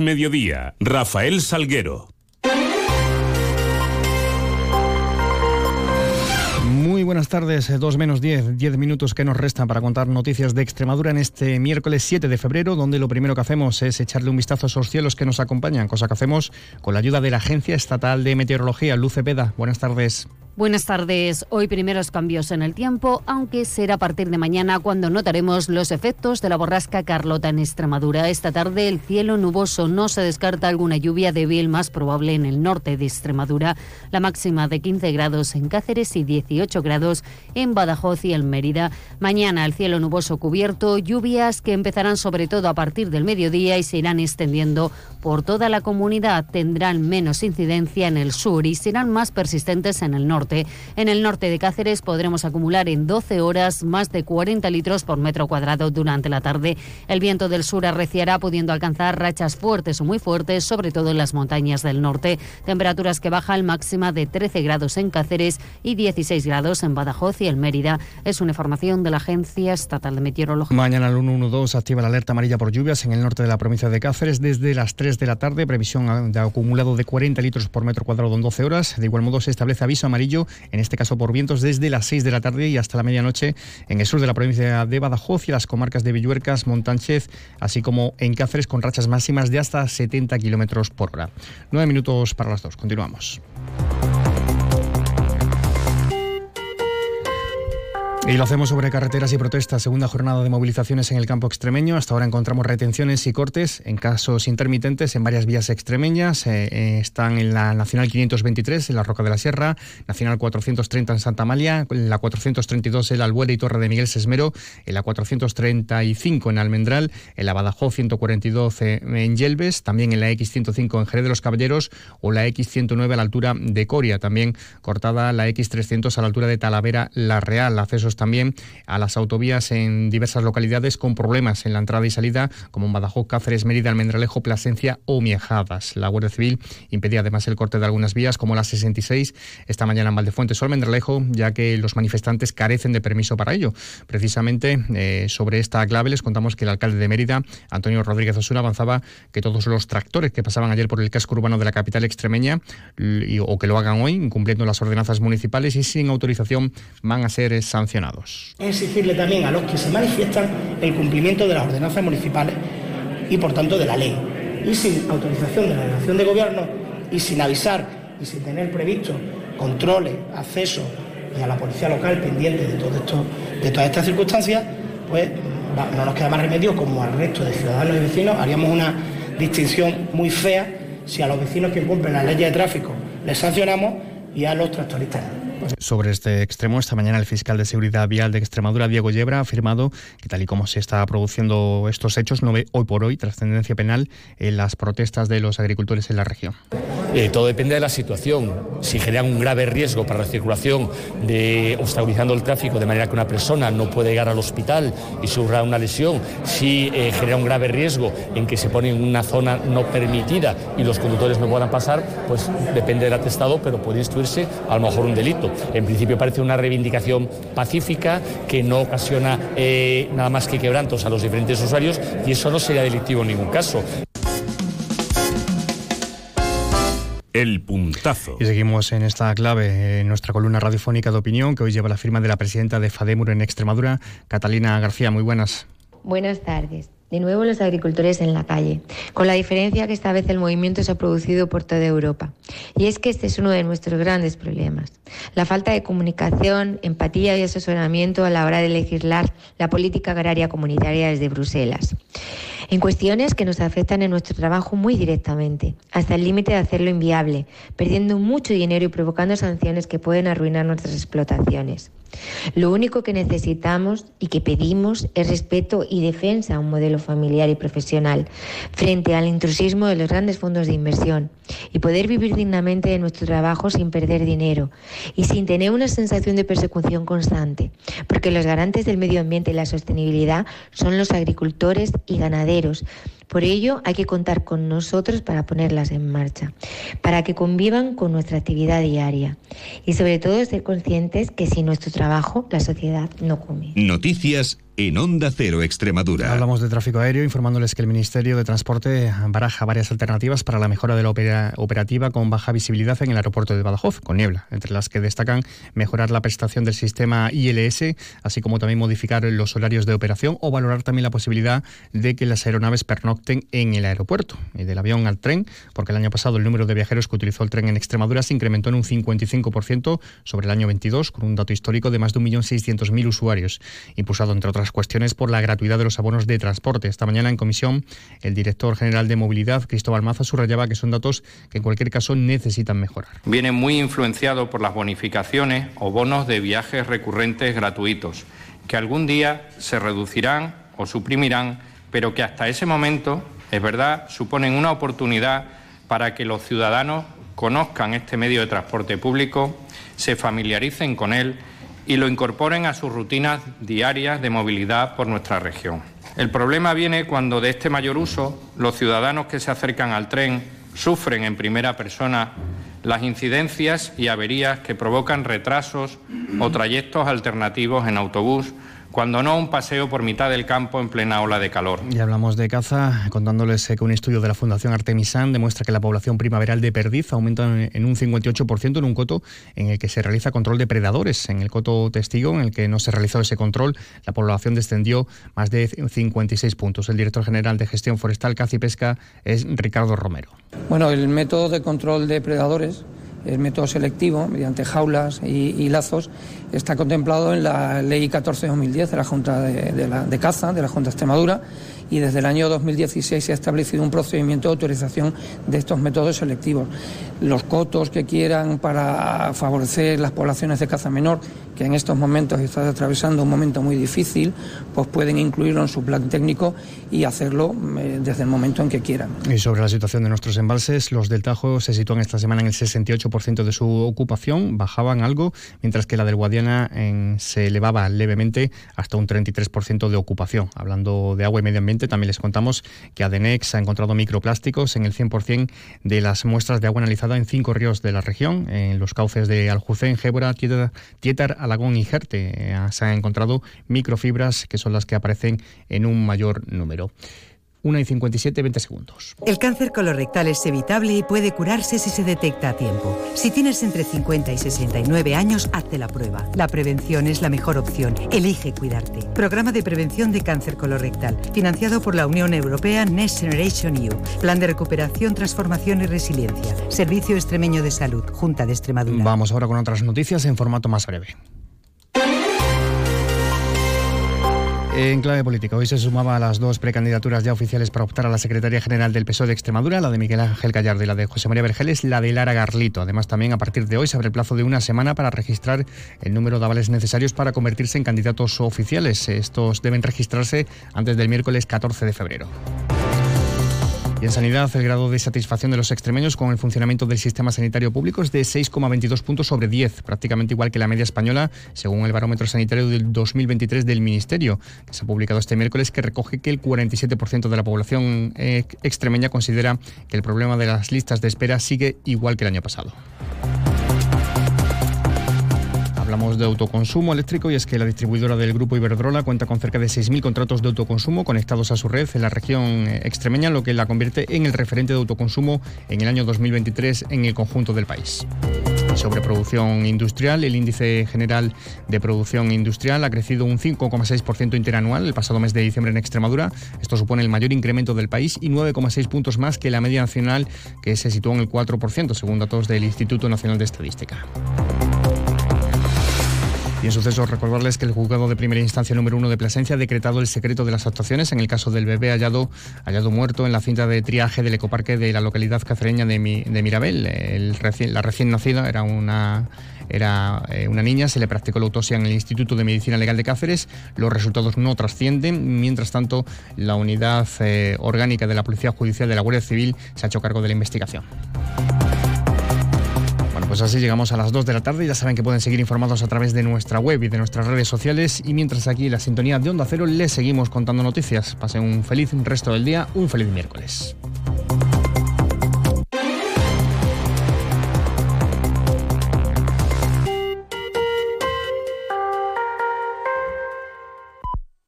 Mediodía, Rafael Salguero. Muy buenas tardes, dos menos diez, diez minutos que nos restan para contar noticias de Extremadura en este miércoles 7 de febrero, donde lo primero que hacemos es echarle un vistazo a esos cielos que nos acompañan, cosa que hacemos con la ayuda de la Agencia Estatal de Meteorología, Luce Peda. Buenas tardes. Buenas tardes. Hoy primeros cambios en el tiempo, aunque será a partir de mañana cuando notaremos los efectos de la borrasca Carlota en Extremadura. Esta tarde el cielo nuboso no se descarta alguna lluvia débil más probable en el norte de Extremadura. La máxima de 15 grados en Cáceres y 18 grados en Badajoz y en Mérida. Mañana el cielo nuboso cubierto, lluvias que empezarán sobre todo a partir del mediodía y se irán extendiendo por toda la comunidad. Tendrán menos incidencia en el sur y serán más persistentes en el norte. En el norte de Cáceres podremos acumular en 12 horas más de 40 litros por metro cuadrado durante la tarde. El viento del sur arreciará pudiendo alcanzar rachas fuertes o muy fuertes, sobre todo en las montañas del norte. Temperaturas que bajan máxima de 13 grados en Cáceres y 16 grados en Badajoz y el Mérida. Es una información de la Agencia Estatal de Meteorología. Mañana el 112 activa la alerta amarilla por lluvias en el norte de la provincia de Cáceres desde las 3 de la tarde. Previsión de acumulado de 40 litros por metro cuadrado en 12 horas. De igual modo se establece aviso amarillo en este caso por vientos desde las 6 de la tarde y hasta la medianoche en el sur de la provincia de Badajoz y las comarcas de Villuercas, Montánchez, así como en Cáceres con rachas máximas de hasta 70 kilómetros por hora. Nueve minutos para las dos. Continuamos. Y lo hacemos sobre carreteras y protestas. Segunda jornada de movilizaciones en el campo extremeño. Hasta ahora encontramos retenciones y cortes en casos intermitentes en varias vías extremeñas. Eh, eh, están en la Nacional 523 en la Roca de la Sierra, Nacional 430 en Santa Amalia, la 432 en la Albuera y Torre de Miguel Sesmero, en la 435 en Almendral, en la Badajoz 142 en Yelves, también en la X105 en Jerez de los Caballeros o la X109 a la altura de Coria. También cortada la X300 a la altura de Talavera La Real. Accesos también a las autovías en diversas localidades con problemas en la entrada y salida, como en Badajoz, Cáceres, Mérida, Almendralejo, Plasencia o Miejadas. La Guardia Civil impedía además el corte de algunas vías, como la 66, esta mañana en Valdefuentes o Almendralejo, ya que los manifestantes carecen de permiso para ello. Precisamente eh, sobre esta clave les contamos que el alcalde de Mérida, Antonio Rodríguez Osuna, avanzaba que todos los tractores que pasaban ayer por el casco urbano de la capital extremeña o que lo hagan hoy, incumpliendo las ordenanzas municipales y sin autorización, van a ser sancionados. Exigirle también a los que se manifiestan el cumplimiento de las ordenanzas municipales y por tanto de la ley. Y sin autorización de la delegación de gobierno y sin avisar y sin tener previsto controles, acceso y a la policía local pendiente de, todo esto, de todas estas circunstancias, pues no nos queda más remedio como al resto de ciudadanos y vecinos, haríamos una distinción muy fea si a los vecinos que cumplen las leyes de tráfico les sancionamos y a los tractoristas sobre este extremo, esta mañana el fiscal de Seguridad Vial de Extremadura, Diego Yebra, ha afirmado que tal y como se está produciendo estos hechos, no ve hoy por hoy trascendencia penal en las protestas de los agricultores en la región. Eh, todo depende de la situación. Si generan un grave riesgo para la circulación, de obstaculizando el tráfico de manera que una persona no puede llegar al hospital y sufra una lesión, si eh, genera un grave riesgo en que se pone en una zona no permitida y los conductores no puedan pasar, pues depende del atestado, pero puede instruirse a lo mejor un delito. En principio parece una reivindicación pacífica que no ocasiona eh, nada más que quebrantos a los diferentes usuarios y eso no sería delictivo en ningún caso. El puntazo. Y seguimos en esta clave, en nuestra columna radiofónica de opinión, que hoy lleva la firma de la presidenta de FADEMUR en Extremadura, Catalina García. Muy buenas. Buenas tardes. De nuevo los agricultores en la calle, con la diferencia que esta vez el movimiento se ha producido por toda Europa. Y es que este es uno de nuestros grandes problemas. La falta de comunicación, empatía y asesoramiento a la hora de legislar la política agraria comunitaria desde Bruselas en cuestiones que nos afectan en nuestro trabajo muy directamente, hasta el límite de hacerlo inviable, perdiendo mucho dinero y provocando sanciones que pueden arruinar nuestras explotaciones. Lo único que necesitamos y que pedimos es respeto y defensa a un modelo familiar y profesional frente al intrusismo de los grandes fondos de inversión y poder vivir dignamente de nuestro trabajo sin perder dinero y sin tener una sensación de persecución constante, porque los garantes del medio ambiente y la sostenibilidad son los agricultores y ganaderos por ello, hay que contar con nosotros para ponerlas en marcha, para que convivan con nuestra actividad diaria y sobre todo ser conscientes que sin nuestro trabajo la sociedad no come. Noticias en Onda Cero Extremadura. Hablamos de tráfico aéreo, informándoles que el Ministerio de Transporte baraja varias alternativas para la mejora de la operativa con baja visibilidad en el aeropuerto de Badajoz, con niebla, entre las que destacan mejorar la prestación del sistema ILS, así como también modificar los horarios de operación o valorar también la posibilidad de que las aeronaves pernocten en el aeropuerto, y del avión al tren, porque el año pasado el número de viajeros que utilizó el tren en Extremadura se incrementó en un 55% sobre el año 22, con un dato histórico de más de 1.600.000 usuarios, impulsado entre otras cuestiones por la gratuidad de los abonos de transporte. Esta mañana en comisión, el director general de movilidad, Cristóbal Maza, subrayaba que son datos que en cualquier caso necesitan mejorar. Viene muy influenciado por las bonificaciones o bonos de viajes recurrentes gratuitos, que algún día se reducirán o suprimirán, pero que hasta ese momento, es verdad, suponen una oportunidad para que los ciudadanos conozcan este medio de transporte público, se familiaricen con él y lo incorporen a sus rutinas diarias de movilidad por nuestra región. El problema viene cuando de este mayor uso los ciudadanos que se acercan al tren sufren en primera persona las incidencias y averías que provocan retrasos o trayectos alternativos en autobús cuando no un paseo por mitad del campo en plena ola de calor. Y hablamos de caza, contándoles que un estudio de la Fundación Artemisán demuestra que la población primaveral de perdiz aumenta en un 58% en un coto en el que se realiza control de predadores. En el coto testigo, en el que no se realizó ese control, la población descendió más de 56 puntos. El director general de Gestión Forestal, Caza y Pesca, es Ricardo Romero. Bueno, el método de control de predadores el método selectivo, mediante jaulas y, lazos, está contemplado en la Ley 14-2010 de la Junta de, Caza, de la Junta de Extremadura, y desde el año 2016 se ha establecido un procedimiento de autorización de estos métodos selectivos. Los cotos que quieran para favorecer las poblaciones de caza menor, que en estos momentos están atravesando un momento muy difícil, pues pueden incluirlo en su plan técnico y hacerlo eh, desde el momento en que quieran. Y sobre la situación de nuestros embalses, los del Tajo se sitúan esta semana en el 68% de su ocupación, bajaban algo, mientras que la del Guadiana se elevaba levemente hasta un 33% de ocupación. Hablando de agua y medio ambiente, también les contamos que Adenex ha encontrado microplásticos en el 100% de las muestras de agua analizada en cinco ríos de la región, en los cauces de Aljucén, Gébora, Tietar, Alagón y Jerte. Eh, se han encontrado microfibras que son las que aparecen en un mayor número. 1 y 57, 20 segundos. El cáncer colorectal es evitable y puede curarse si se detecta a tiempo. Si tienes entre 50 y 69 años, hazte la prueba. La prevención es la mejor opción. Elige cuidarte. Programa de prevención de cáncer colorectal, financiado por la Unión Europea Next Generation EU. Plan de recuperación, transformación y resiliencia. Servicio Extremeño de Salud, Junta de Extremadura. Vamos ahora con otras noticias en formato más breve. En clave política, hoy se sumaba a las dos precandidaturas ya oficiales para optar a la Secretaría General del PSOE de Extremadura, la de Miguel Ángel Gallardo y la de José María Vergeles, la de Lara Garlito. Además, también a partir de hoy se abre el plazo de una semana para registrar el número de avales necesarios para convertirse en candidatos oficiales. Estos deben registrarse antes del miércoles 14 de febrero. Y en sanidad, el grado de satisfacción de los extremeños con el funcionamiento del sistema sanitario público es de 6,22 puntos sobre 10, prácticamente igual que la media española, según el barómetro sanitario del 2023 del Ministerio, que se ha publicado este miércoles, que recoge que el 47% de la población eh, extremeña considera que el problema de las listas de espera sigue igual que el año pasado. Hablamos de autoconsumo eléctrico y es que la distribuidora del grupo Iberdrola cuenta con cerca de 6.000 contratos de autoconsumo conectados a su red en la región eh, extremeña, lo que la convierte en el referente de autoconsumo en el año 2023 en el conjunto del país. Sobre producción industrial, el índice general de producción industrial ha crecido un 5,6% interanual el pasado mes de diciembre en Extremadura. Esto supone el mayor incremento del país y 9,6 puntos más que la media nacional, que se situó en el 4%, según datos del Instituto Nacional de Estadística. Y en sucesos, recordarles que el juzgado de primera instancia número uno de Plasencia ha decretado el secreto de las actuaciones en el caso del bebé hallado, hallado muerto en la cinta de triaje del ecoparque de la localidad cacereña de, Mirabel. la recién nacida era una era eh, una niña, se le practicó la autopsia en el Instituto de Medicina Legal de Cáceres, los resultados no trascienden, mientras tanto la unidad eh, orgánica de la Policía Judicial de la Guardia Civil se ha hecho cargo de la investigación. Pues así llegamos a las 2 de la tarde. Ya saben que pueden seguir informados a través de nuestra web y de nuestras redes sociales. Y mientras aquí la sintonía de Onda Cero les seguimos contando noticias. Pasen un feliz resto del día, un feliz miércoles.